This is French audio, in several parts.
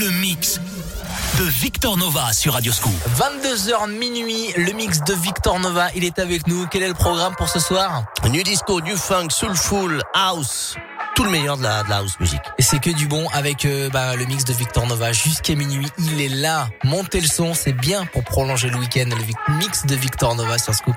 le mix de Victor Nova sur Radio Scoop. 22h minuit, le mix de Victor Nova, il est avec nous. Quel est le programme pour ce soir? New disco, new funk, soulful, house, tout le meilleur de la, de la house music. Et c'est que du bon avec euh, bah, le mix de Victor Nova jusqu'à minuit. Il est là. Montez le son, c'est bien pour prolonger le week-end. Le mix de Victor Nova sur Scoop.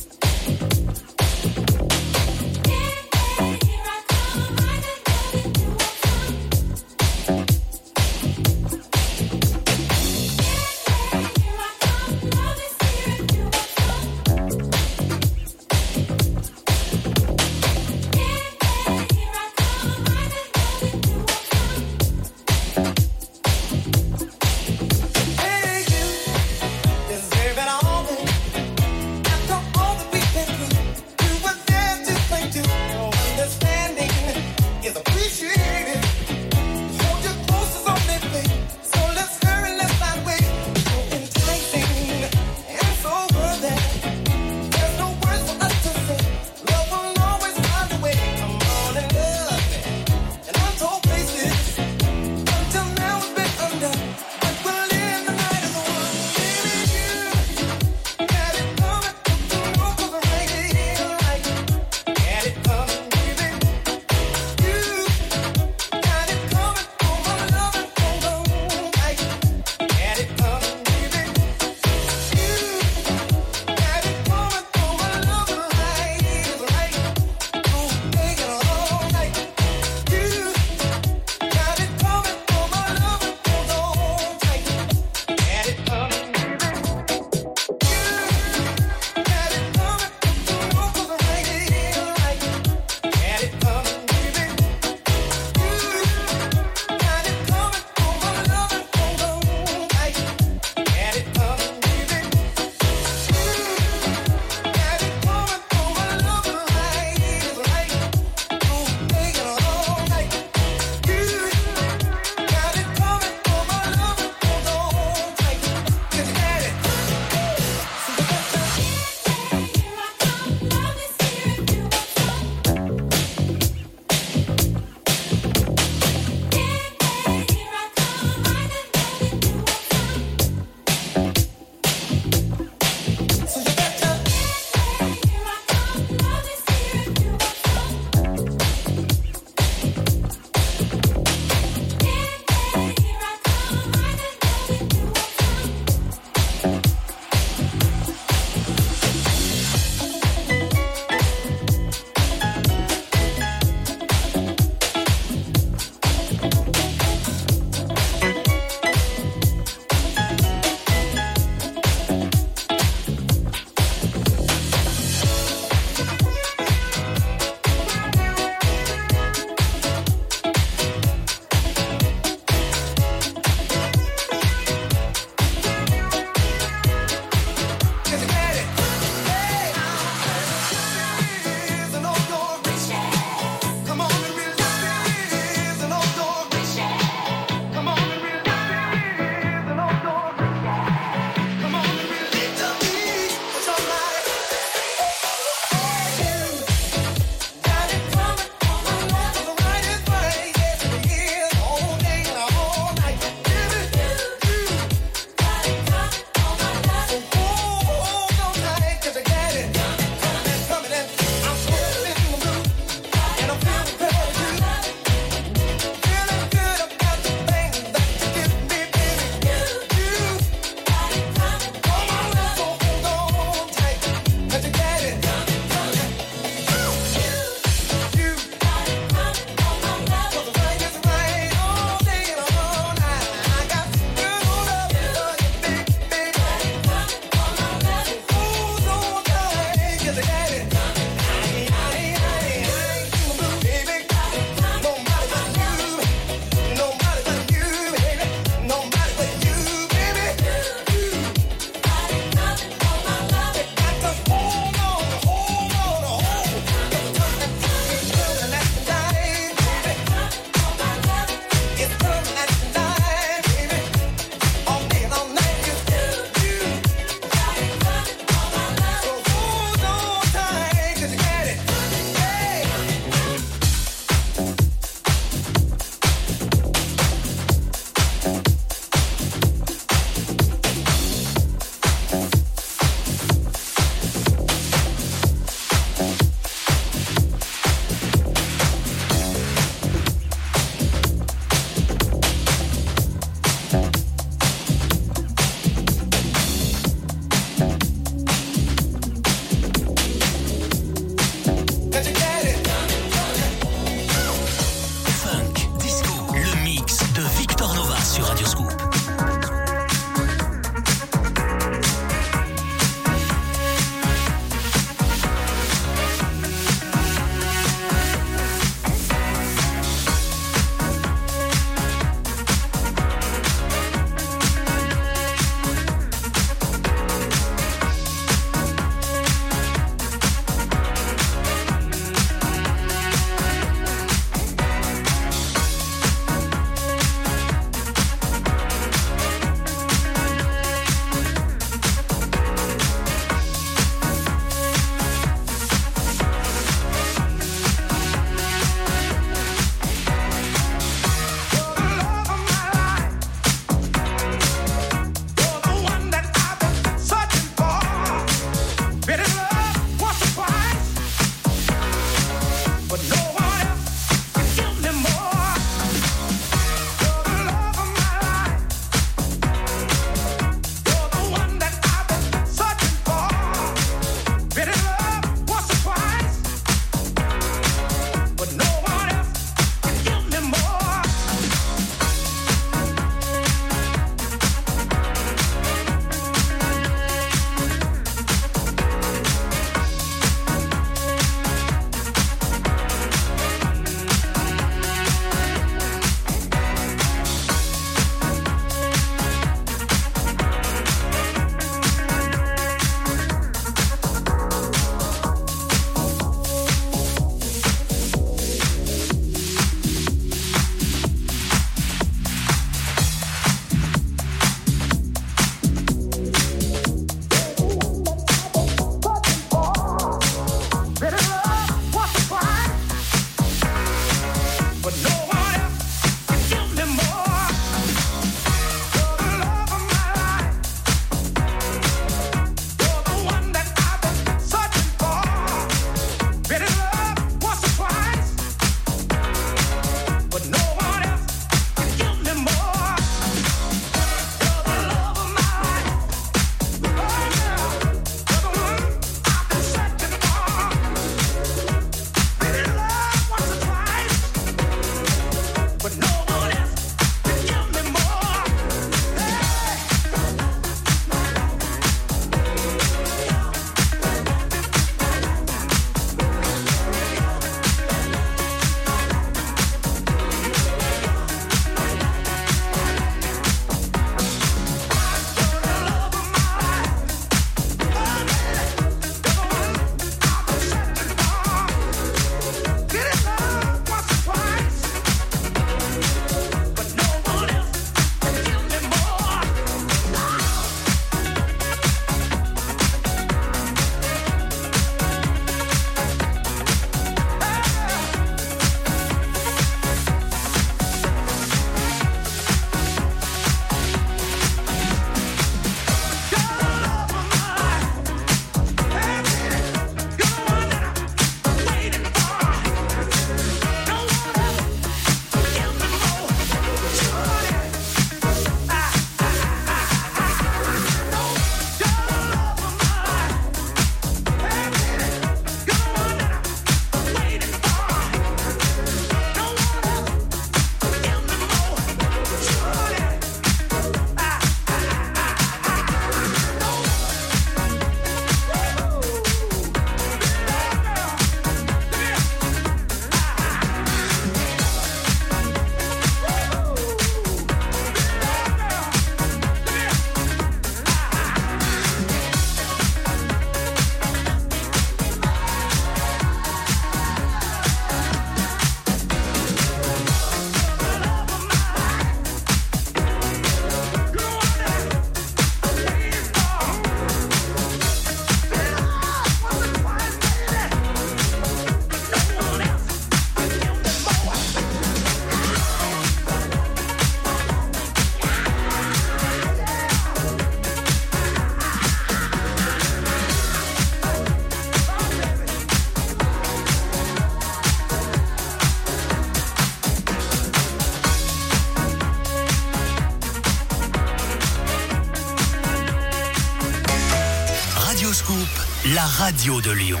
Radio de Lyon.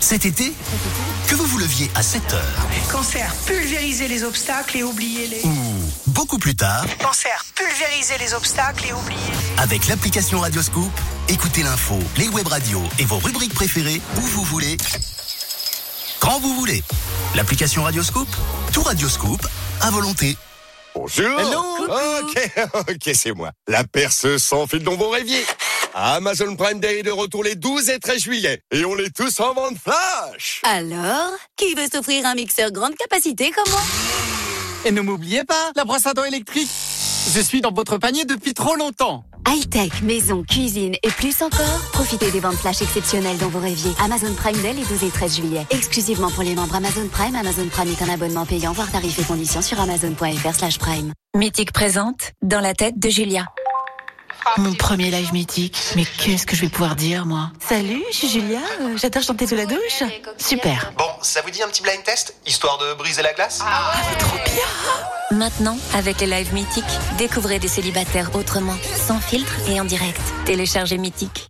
Cet été, que vous vous leviez à 7 heures Cancer, pulvériser les obstacles et oublier les... ou beaucoup plus tard, Cancer, pulvériser les obstacles et oublier les... avec l'application Radioscoop, écoutez l'info, les web radios et vos rubriques préférées où vous voulez, quand vous voulez. L'application Radioscoop, tout Radioscoop, à volonté. Bonjour Ok, ok, c'est moi. La perceuse sans fil dont vous rêviez. Amazon Prime Day est de retour les 12 et 13 juillet. Et on est tous en vente flash Alors, qui veut s'offrir un mixeur grande capacité comme moi? Et ne m'oubliez pas, la brosse à dents électrique. Je suis dans votre panier depuis trop longtemps. High-tech, maison, cuisine et plus encore Profitez des ventes flash exceptionnelles dont vous rêviez. Amazon Prime Day les 12 et 13 juillet. Exclusivement pour les membres Amazon Prime. Amazon Prime est un abonnement payant, voire tarifs et conditions sur amazon.fr slash prime. Mythique présente Dans la tête de Julia. Mon premier live mythique. Mais qu'est-ce que je vais pouvoir dire, moi Salut, je suis Julia. euh, J'adore chanter sous la douche. Super. Bon, ça vous dit un petit blind test Histoire de briser la glace Maintenant, avec les lives mythiques, découvrez des célibataires autrement, sans filtre et en direct. Téléchargez Mythique.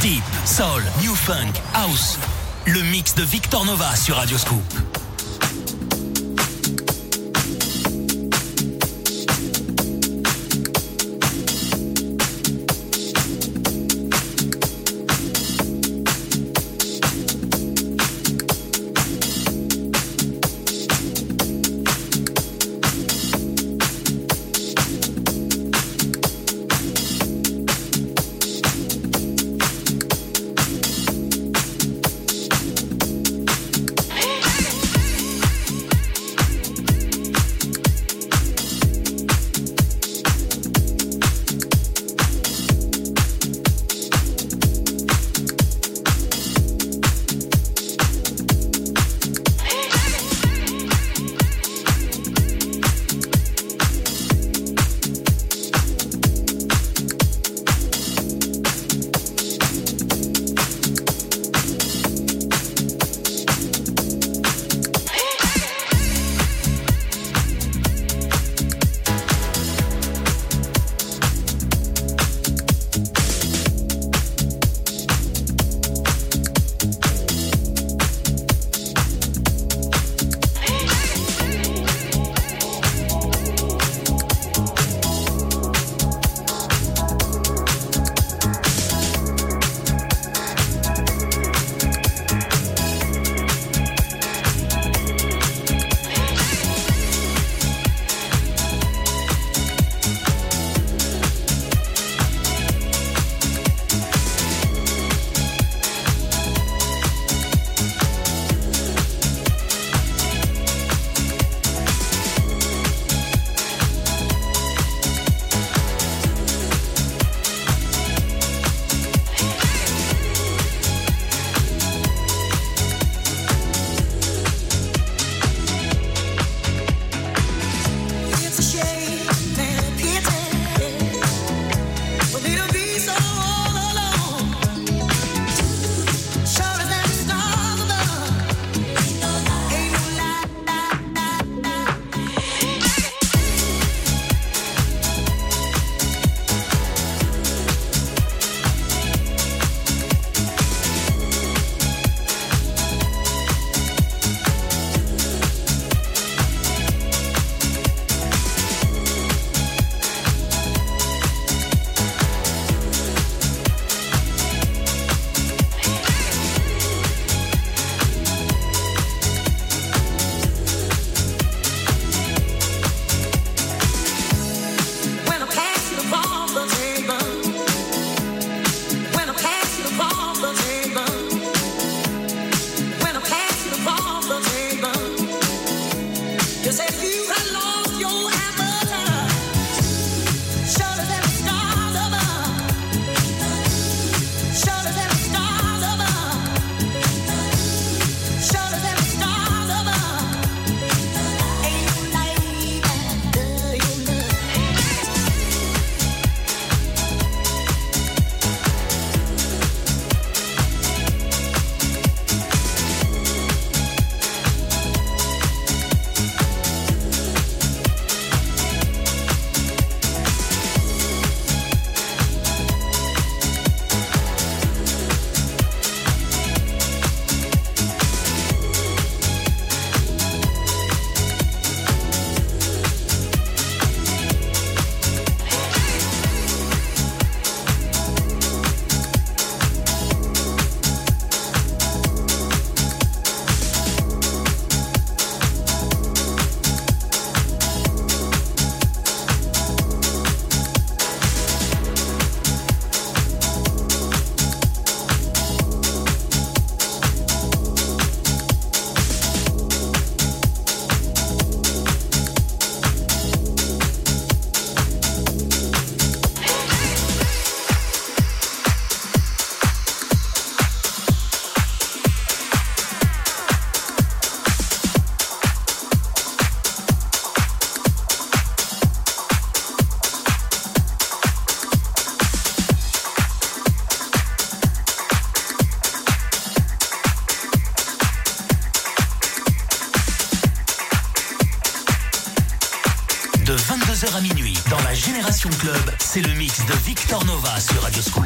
Deep, Soul, New Funk, House. Le mix de Victor Nova sur Radioscoop. De de Victor Nova sur Radio Scoop.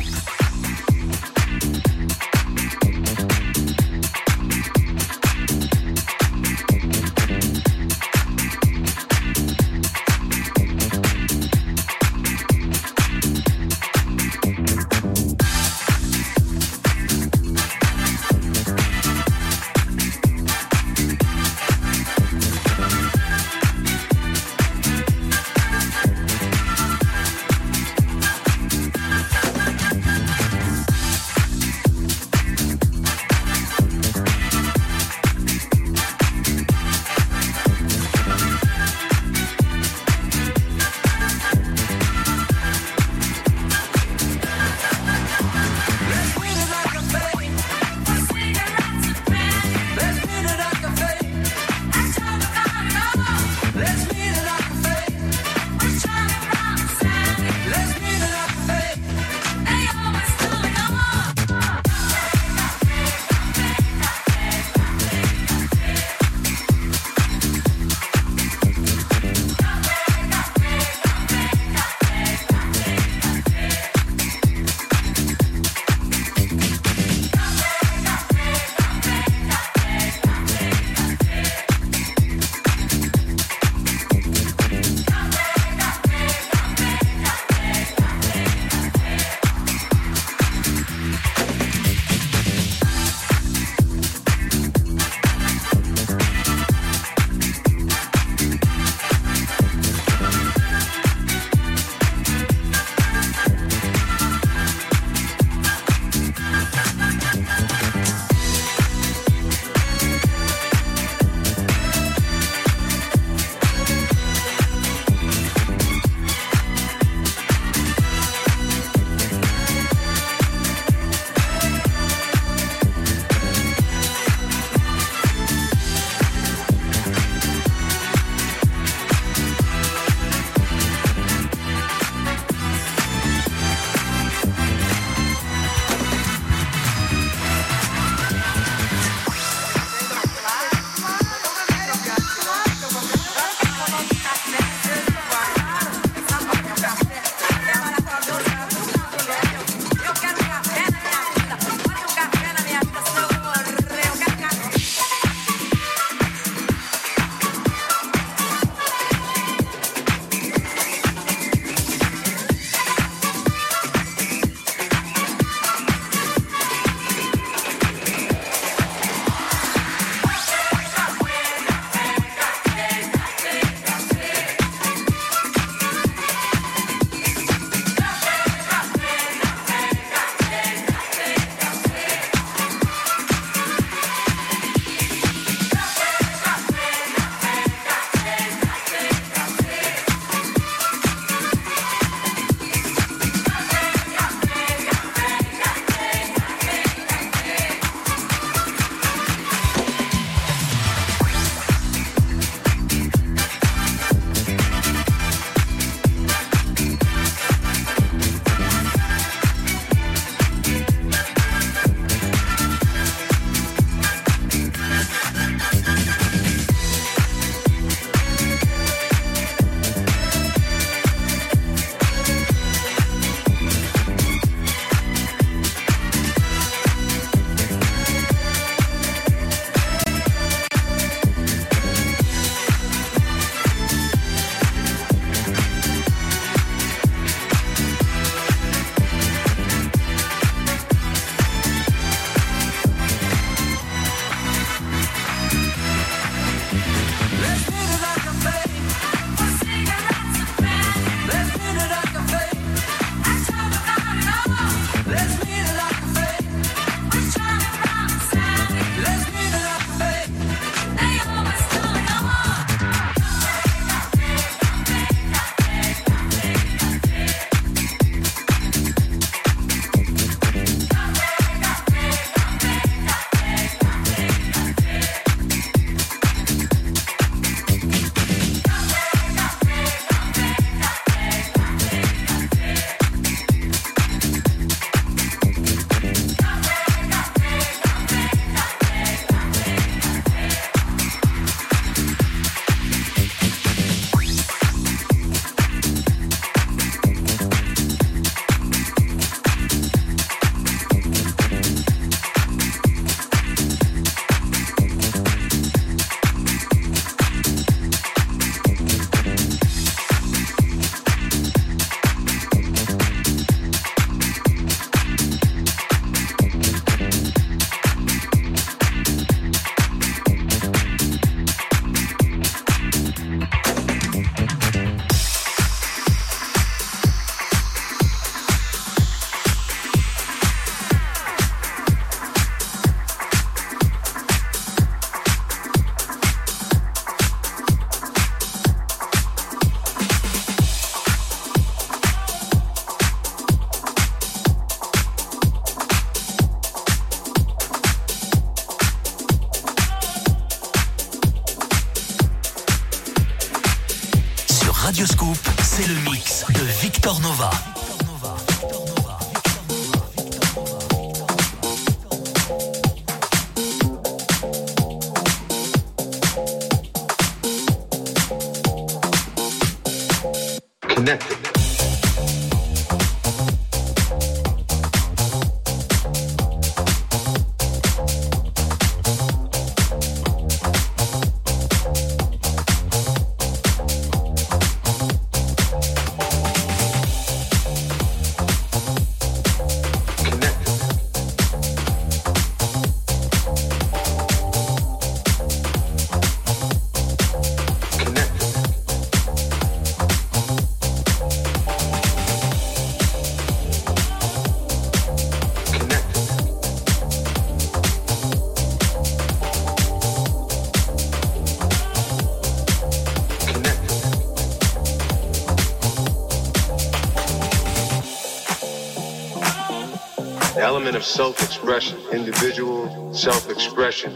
Of self-expression, individual self-expression.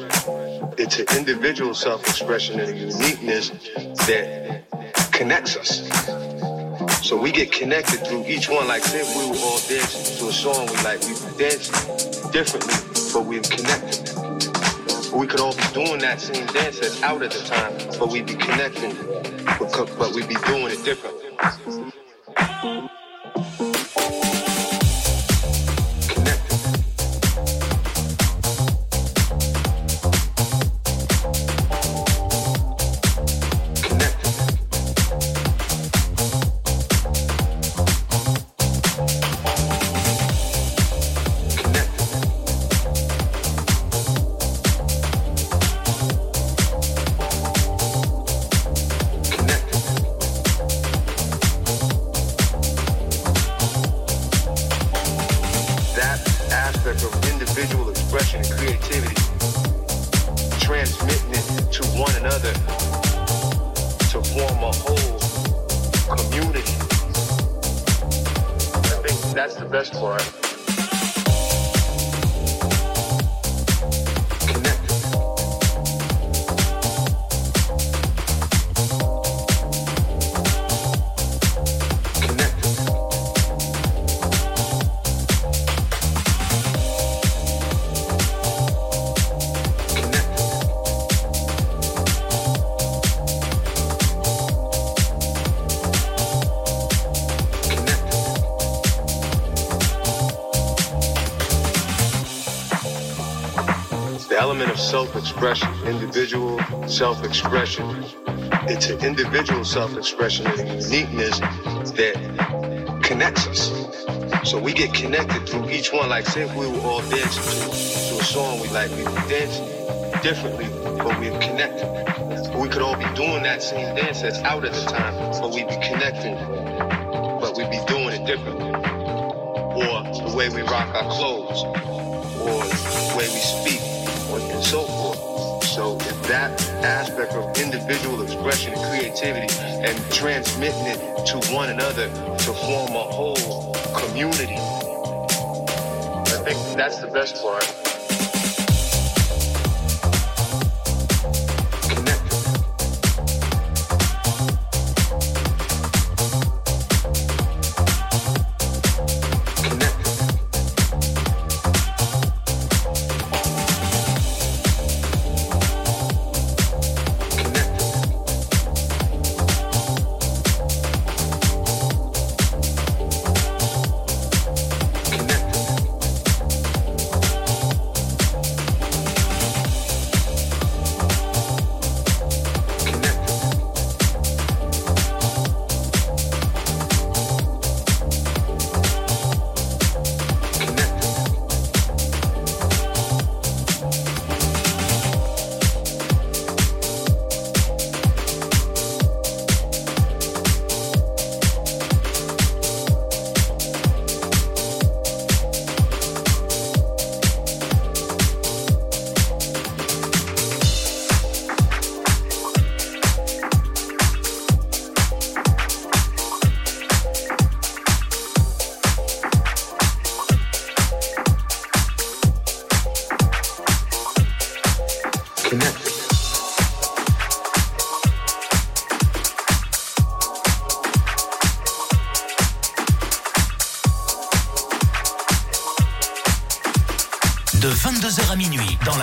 It's an individual self-expression and a uniqueness that connects us. So we get connected through each one. Like say we were all dancing to a song we like, we dance differently, but we're connected. We could all be doing that same dance that's out at the time, but we'd be connecting, but we'd be doing it differently. self-expression, individual self-expression. It's an individual self-expression and a uniqueness that connects us. So we get connected through each one. Like say if we were all dancing to, to a song we like, we would dance differently, but we're connected. We could all be doing that same dance that's out at the time, but we'd be connecting, but we'd be doing it differently. Or the way we rock our clothes, or the way we speak, and so forth. So if that aspect of individual expression and creativity and transmitting it to one another to form a whole community, I think that's the best part.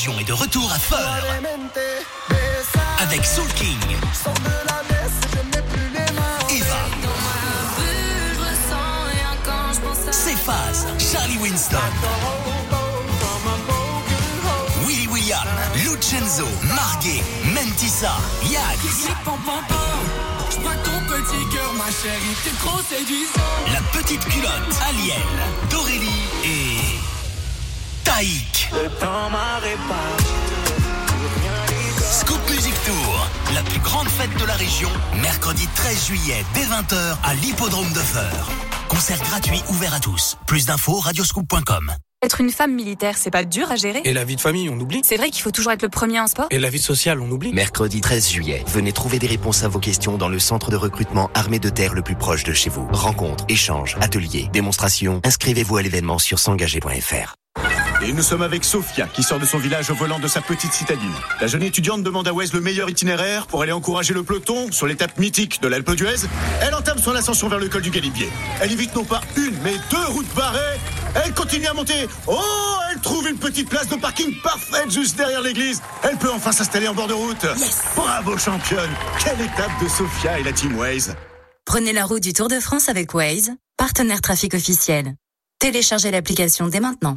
Région est de retour à Feur. Avec Soul King, Eva, Cephas, Charlie Winston, Willy William, Lucenzo, Marguet, Mentissa, Yags. La petite culotte, Aliel, Dorélie et Taïk. Scoop Music Tour, la plus grande fête de la région, mercredi 13 juillet dès 20h à l'hippodrome de Feur. Concert gratuit ouvert à tous. Plus d'infos radioscoop.com. Être une femme militaire, c'est pas dur à gérer? Et la vie de famille, on oublie? C'est vrai qu'il faut toujours être le premier en sport Et la vie sociale, on oublie? Mercredi 13 juillet, venez trouver des réponses à vos questions dans le centre de recrutement armée de terre le plus proche de chez vous. Rencontres, échanges, ateliers, démonstrations. Inscrivez-vous à l'événement sur s'engager.fr. Et nous sommes avec Sophia, qui sort de son village au volant de sa petite citadine. La jeune étudiante demande à Wes le meilleur itinéraire pour aller encourager le peloton sur l'étape mythique de l'Alpe d'Huez. Elle entame son ascension vers le col du Galibier. Elle évite non pas une, mais deux routes barrées. Elle continue à monter. Oh, elle trouve une petite place de parking parfaite juste derrière l'église. Elle peut enfin s'installer en bord de route. Bravo championne. Quelle étape de Sophia et la Team Waze. Prenez la route du Tour de France avec Waze, partenaire trafic officiel. Téléchargez l'application dès maintenant.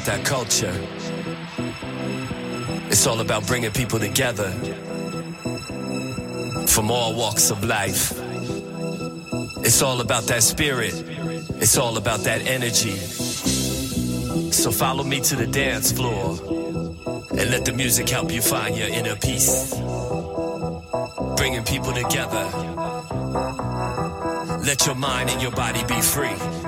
about that culture. It's all about bringing people together from all walks of life. It's all about that spirit. It's all about that energy. So follow me to the dance floor and let the music help you find your inner peace. Bringing people together. Let your mind and your body be free.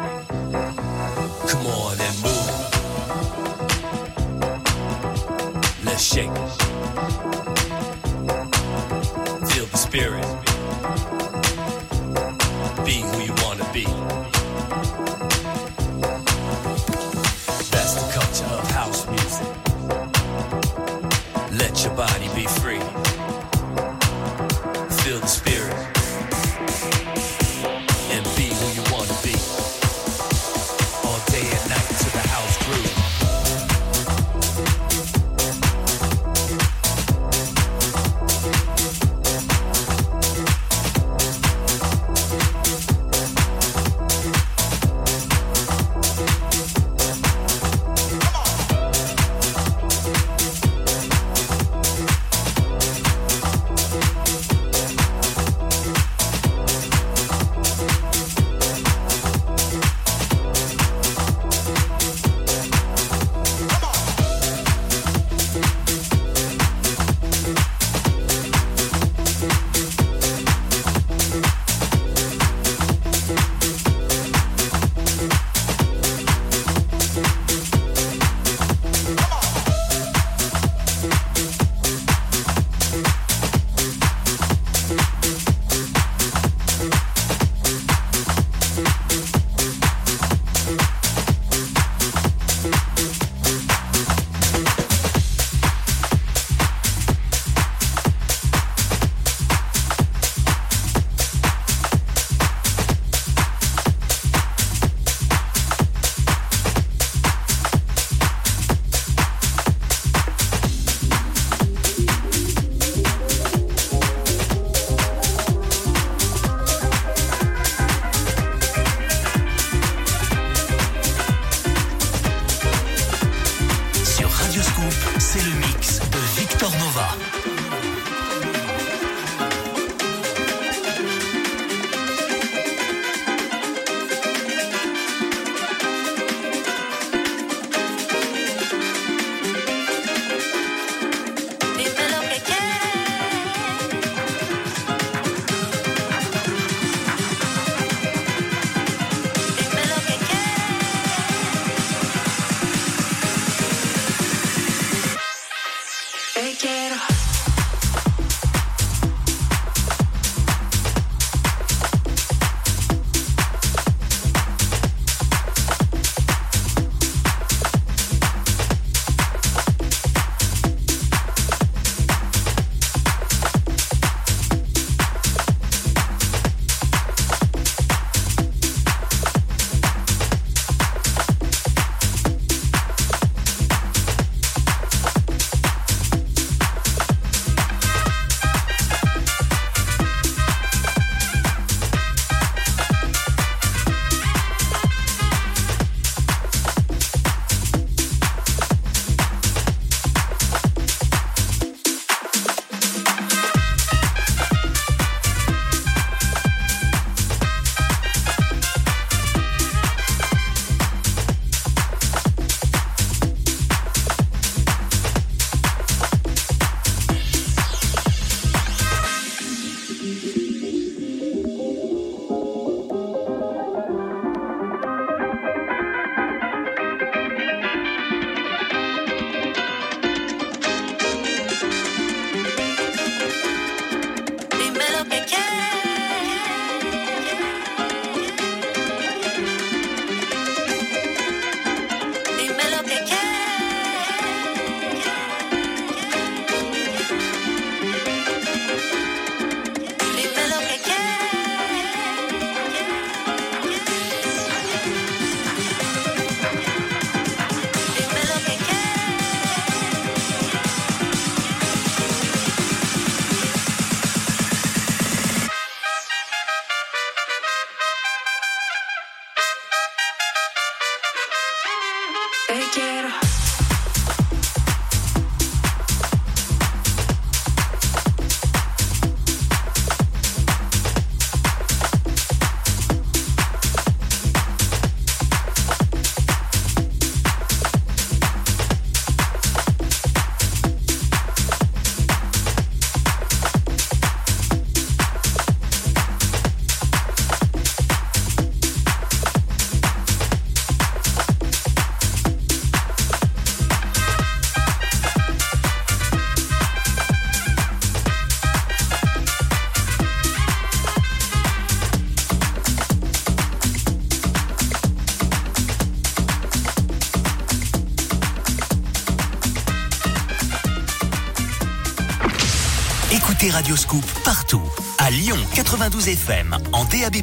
Radioscoop partout. À Lyon 92 FM, en DAB+,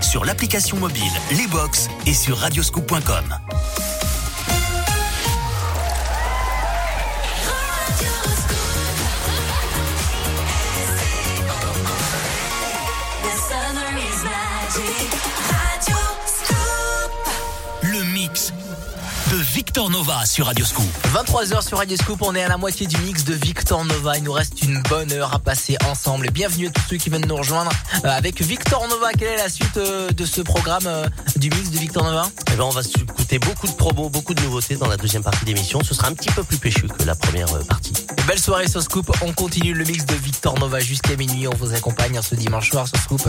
sur l'application mobile, les box et sur radioscoop.com. Victor Nova sur Radio Scoop. 23h sur Radio Scoop, on est à la moitié du mix de Victor Nova. Il nous reste une bonne heure à passer ensemble. Et bienvenue à tous ceux qui viennent nous rejoindre euh, avec Victor Nova. Quelle est la suite euh, de ce programme euh, du mix de Victor Nova? Eh ben, on va écouter beaucoup de promos, beaucoup de nouveautés dans la deuxième partie d'émission. Ce sera un petit peu plus péchu que la première partie. Belle soirée sur Scoop. On continue le mix de Victor Nova jusqu'à minuit. On vous accompagne ce dimanche soir sur Scoop.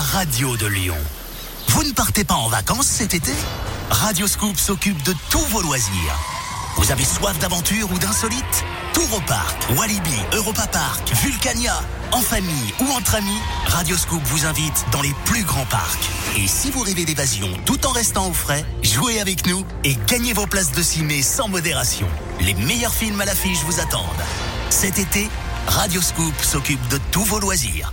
Radio de Lyon. Vous ne partez pas en vacances cet été? Radio Scoop s'occupe de tous vos loisirs. Vous avez soif d'aventure ou d'insolite? Tour au parc, Walibi, Europa Park, Vulcania, en famille ou entre amis, Radio Scoop vous invite dans les plus grands parcs. Et si vous rêvez d'évasion tout en restant au frais, jouez avec nous et gagnez vos places de ciné sans modération. Les meilleurs films à l'affiche vous attendent. Cet été, Radio Scoop s'occupe de tous vos loisirs.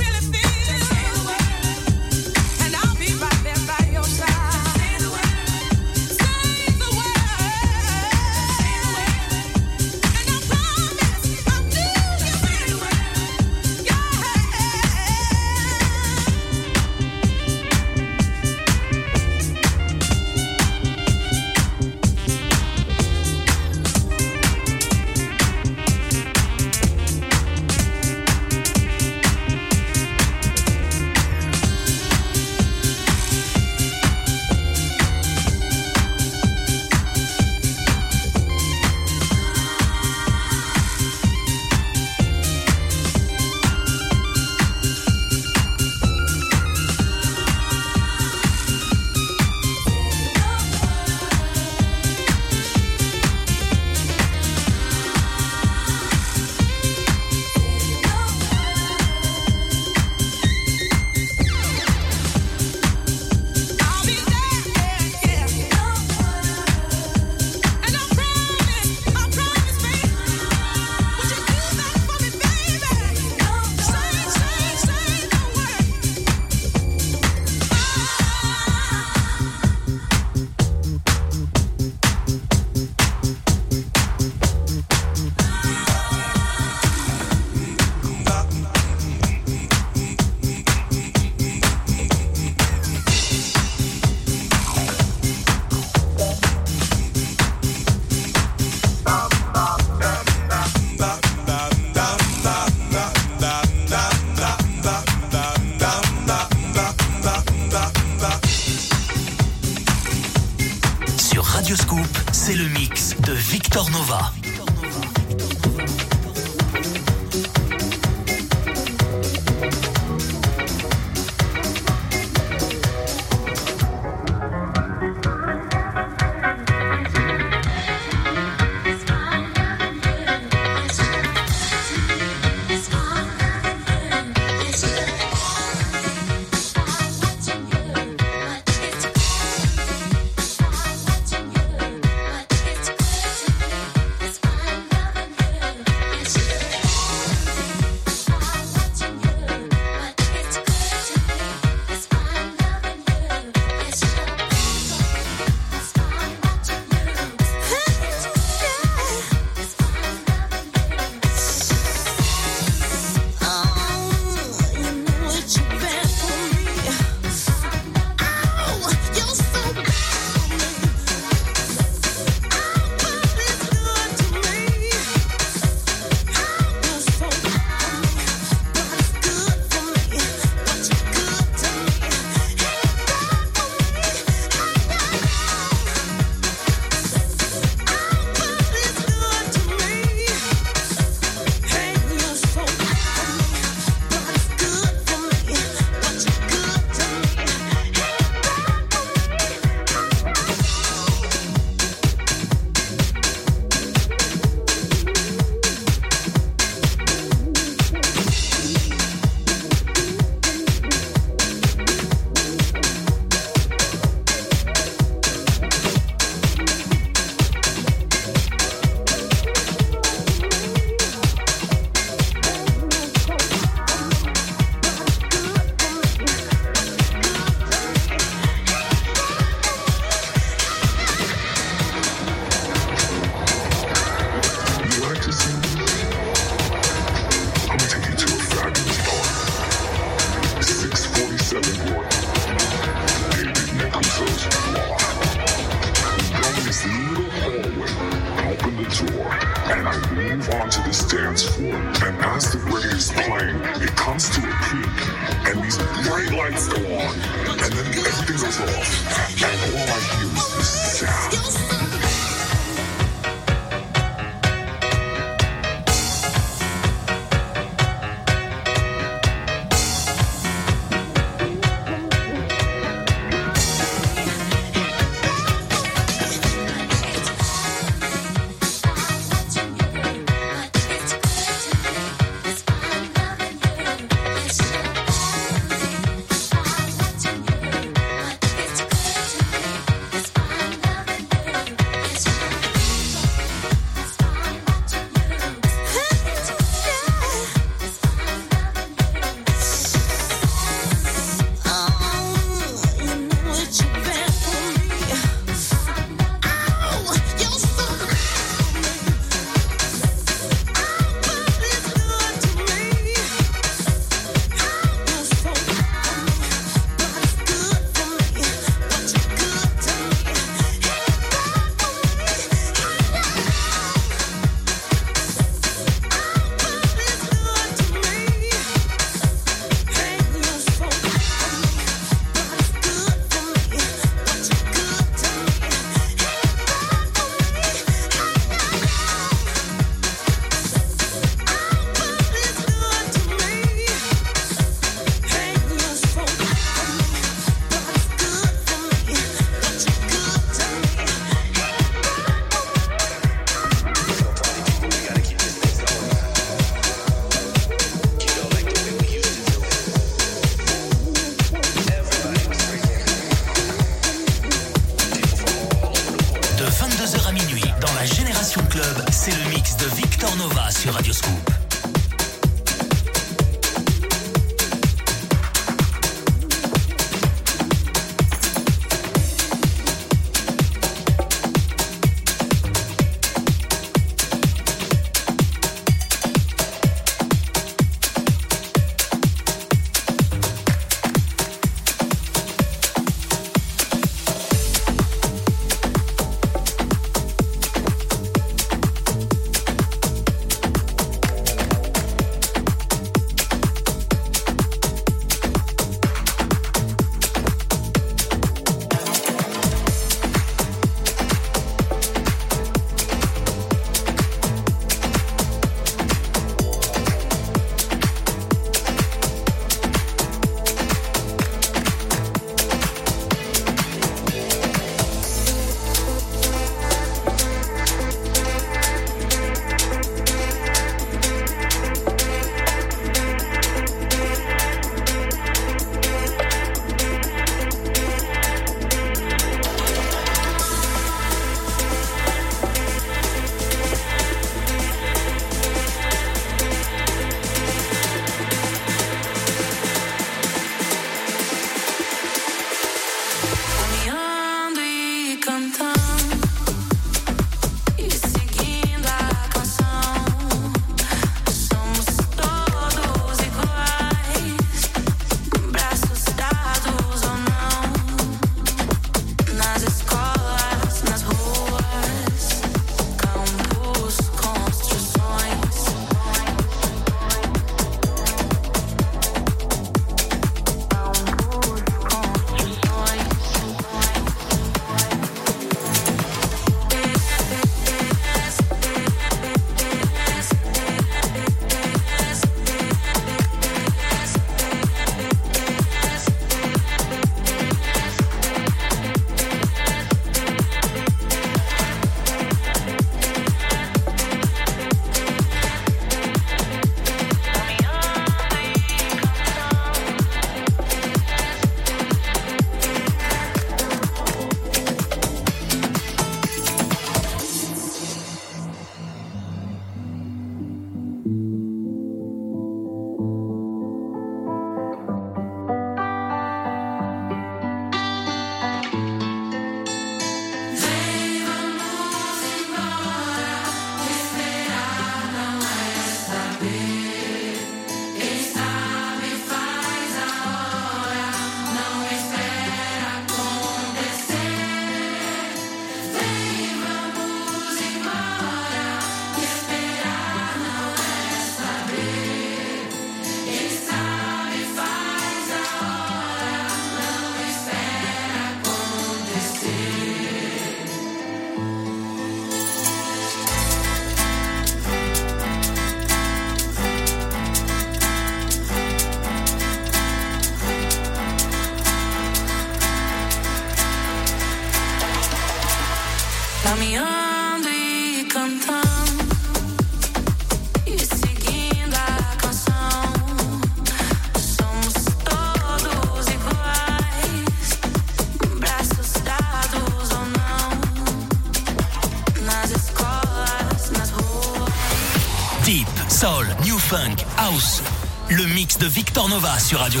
De Victor Nova sur Radio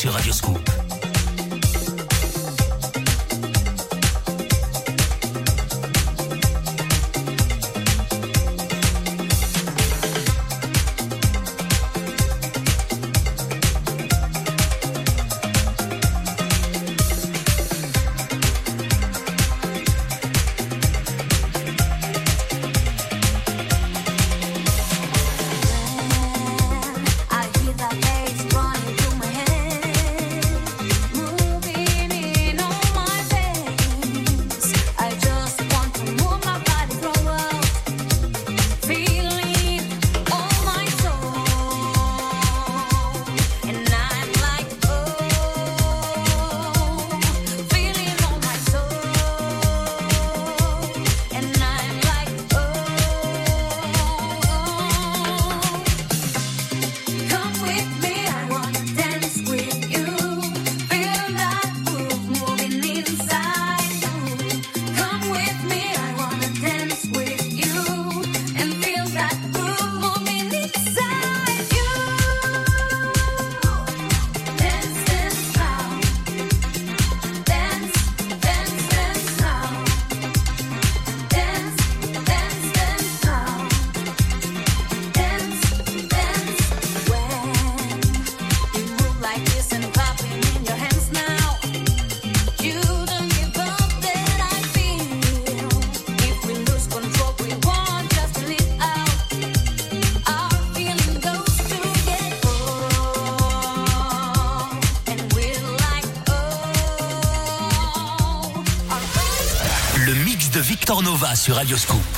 sur Radio Scoop. Nova sur Radio Scoop.